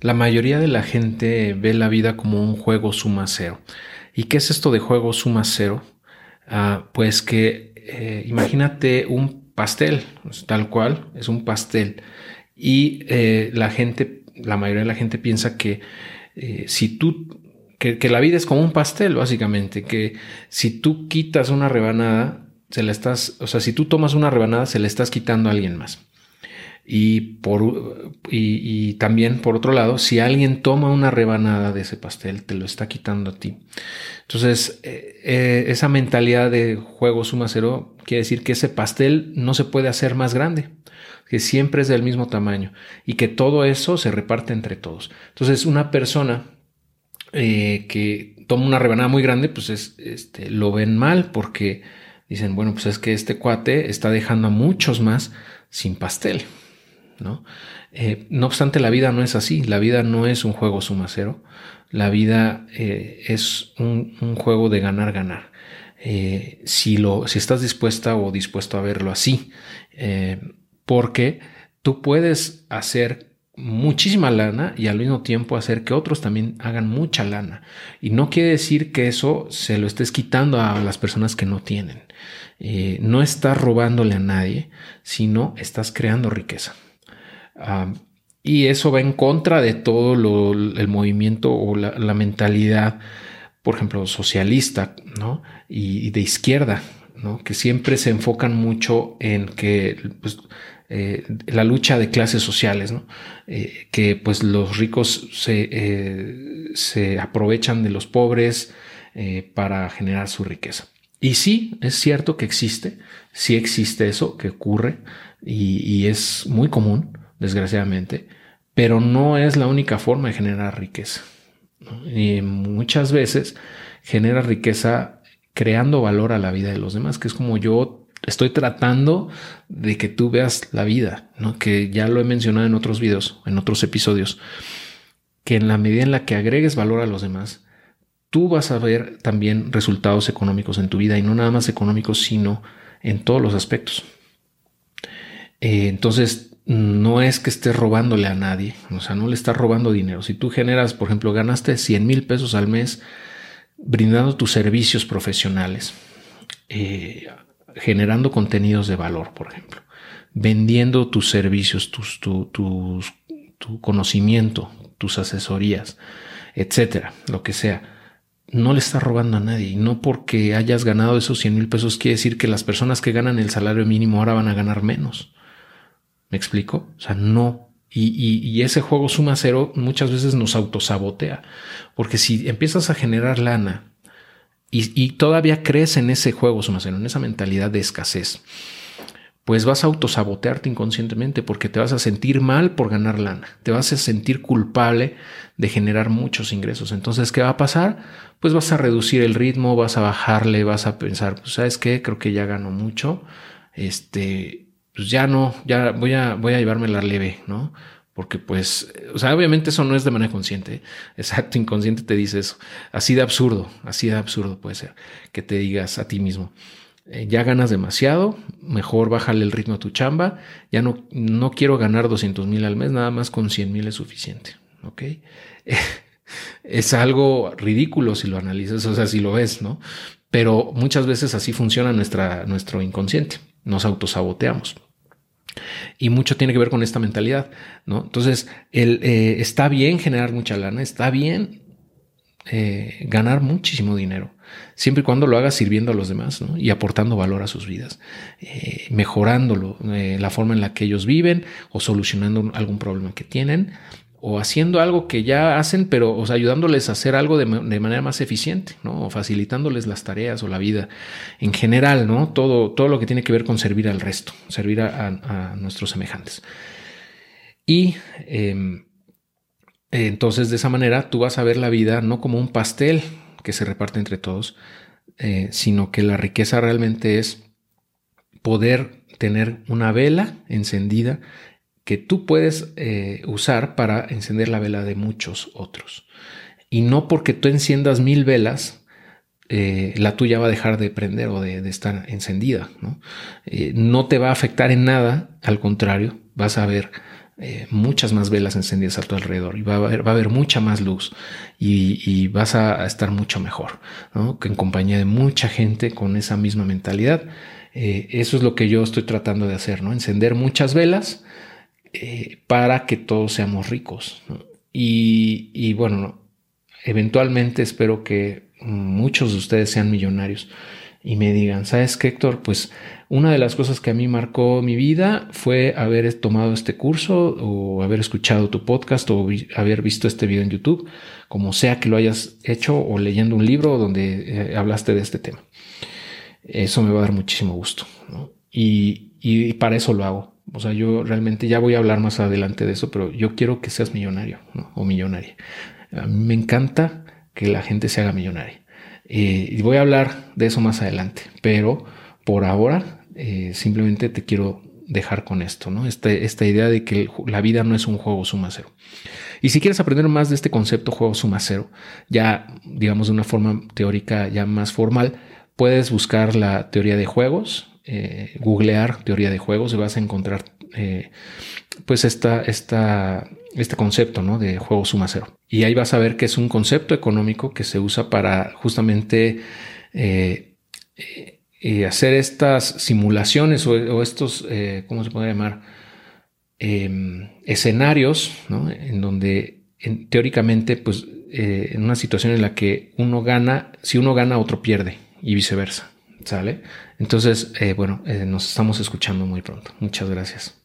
La mayoría de la gente ve la vida como un juego suma cero. ¿Y qué es esto de juego suma cero? Ah, pues que eh, imagínate un pastel, tal cual, es un pastel. Y eh, la gente, la mayoría de la gente piensa que eh, si tú, que, que, la vida es como un pastel, básicamente, que si tú quitas una rebanada, se la estás, o sea, si tú tomas una rebanada, se la estás quitando a alguien más. Y, también, por otro lado, si alguien toma una rebanada de ese pastel, te lo está quitando a ti. Entonces, eh, eh, esa mentalidad de juego suma cero quiere decir que ese pastel no se puede hacer más grande, que siempre es del mismo tamaño y que todo eso se reparte entre todos. Entonces, una persona eh, que toma una rebanada muy grande, pues es, este, lo ven mal porque dicen, bueno, pues es que este cuate está dejando a muchos más sin pastel. ¿No? Eh, no obstante, la vida no es así, la vida no es un juego suma cero, la vida eh, es un, juego de ganar, ganar. Eh, si, lo, si estás dispuesta o dispuesto a verlo así, porque tú puedes hacer muchísima lana y al mismo tiempo hacer que otros también hagan mucha lana. Y no quiere decir que eso se lo estés quitando a las personas que no tienen. no estás robándole a nadie, sino estás creando riqueza y eso va en contra de todo el movimiento o la, mentalidad, por ejemplo, socialista ¿no? y, de izquierda, ¿no? que siempre se enfocan mucho en que pues, eh, la lucha de clases sociales, ¿no? Eh, que pues los ricos se, eh, se aprovechan de los pobres para generar su riqueza. Y sí, es cierto que existe, sí existe eso que ocurre y es muy común desgraciadamente, pero no es la única forma de generar riqueza. Y muchas veces genera riqueza creando valor a la vida de los demás, que es como yo estoy tratando de que tú veas la vida, ¿no? que ya lo he mencionado en otros videos, en otros episodios, que en la medida en la que agregues valor a los demás, tú vas a ver también resultados económicos en tu vida y no nada más económicos, sino en todos los aspectos. Eh, entonces, no es que estés robándole a nadie, o sea, no le estás robando dinero. Si tú generas, por ejemplo, ganaste 100 mil pesos al mes brindando tus servicios profesionales, eh, generando contenidos de valor, por ejemplo, vendiendo tus servicios, tus, tu, tu conocimiento, tus asesorías, etcétera, lo que sea no le estás robando a nadie. Y no porque hayas ganado esos 100 mil pesos quiere decir que las personas que ganan el salario mínimo ahora van a ganar menos. ¿Me explico? O sea, no. Y, ese juego suma cero muchas veces nos autosabotea. Porque si empiezas a generar lana y, todavía crees en ese juego suma cero, en esa mentalidad de escasez, pues vas a autosabotearte inconscientemente porque te vas a sentir mal por ganar lana. Te vas a sentir culpable de generar muchos ingresos. Entonces, ¿qué va a pasar? Pues vas a reducir el ritmo, vas a bajarle, vas a pensar, pues, ¿sabes qué? Creo que ya gano mucho. Este, pues ya no, ya voy a, voy a llevarme la leve, ¿no? Porque pues, o sea, obviamente eso no es de manera consciente, exacto, inconsciente te dice eso, así de absurdo, así de absurdo puede ser, que te digas a ti mismo, eh, ya ganas demasiado, mejor bájale el ritmo a tu chamba, ya no, no quiero ganar 200 mil al mes, nada más con 100 mil es suficiente, ¿ok? es algo ridículo si lo analizas, o sea, si lo ves, ¿no? Pero muchas veces así funciona nuestra, nuestro inconsciente, nos autosaboteamos. Y mucho tiene que ver con esta mentalidad, ¿no? Entonces, eh, está bien generar mucha lana, está bien eh, ganar muchísimo dinero, siempre y cuando lo hagas sirviendo a los demás ¿no? y aportando valor a sus vidas, eh, mejorándolo, la forma en la que ellos viven o solucionando algún problema que tienen o haciendo algo que ya hacen, pero ayudándoles a hacer algo de, manera más eficiente, ¿no? O facilitándoles las tareas o la vida en general, ¿no? Todo, todo lo que tiene que ver con servir al resto, servir a, nuestros semejantes. Y em, entonces de esa manera tú vas a ver la vida no como un pastel que se reparte entre todos, eh, sino que la riqueza realmente es poder tener una vela encendida que tú puedes eh, usar para encender la vela de muchos otros. Y no porque tú enciendas mil velas, eh, la tuya va a dejar de prender o de, estar encendida. ¿no? Eh, no te va a afectar en nada, al contrario, vas a ver muchas más velas encendidas a tu alrededor y va a haber, va a haber mucha más luz y, vas a, estar mucho mejor, ¿no? Que en compañía de mucha gente con esa misma mentalidad. Eso es lo que yo estoy tratando de hacer, ¿no? Encender muchas velas eh, para que todos seamos ricos. Y, bueno, eventualmente espero que muchos de ustedes sean millonarios y me digan, ¿sabes qué, Héctor? Pues una de las cosas que a mí marcó mi vida fue haber tomado este curso o haber escuchado tu podcast o haber visto este video en YouTube, como sea que lo hayas hecho o leyendo un libro donde eh, hablaste de este tema. Eso me va a dar muchísimo gusto. Y, y, para eso lo hago. O sea, yo realmente ya voy a hablar más adelante de eso, pero yo quiero que seas millonario o millonaria. A mí me encanta que la gente se haga millonaria. Eh, y voy a hablar de eso más adelante, pero por ahora eh, simplemente te quiero dejar con esto, ¿no? Este, esta idea de que la vida no es un juego suma cero. Y si quieres aprender más de este concepto juego suma cero, ya digamos de una forma teórica ya más formal, puedes buscar la teoría de juegos, eh, googlear teoría de juegos y vas a encontrar eh, pues esta, esta, este concepto ¿no? de juego suma cero. Y ahí vas a ver que es un concepto económico que se usa para justamente eh, hacer estas simulaciones o, estos, ¿cómo se puede llamar? Em, escenarios, ¿no? En donde teóricamente, pues, en una situación en la que uno gana, si uno gana, otro pierde y viceversa, ¿sale? Entonces, bueno, nos estamos escuchando muy pronto. Muchas gracias.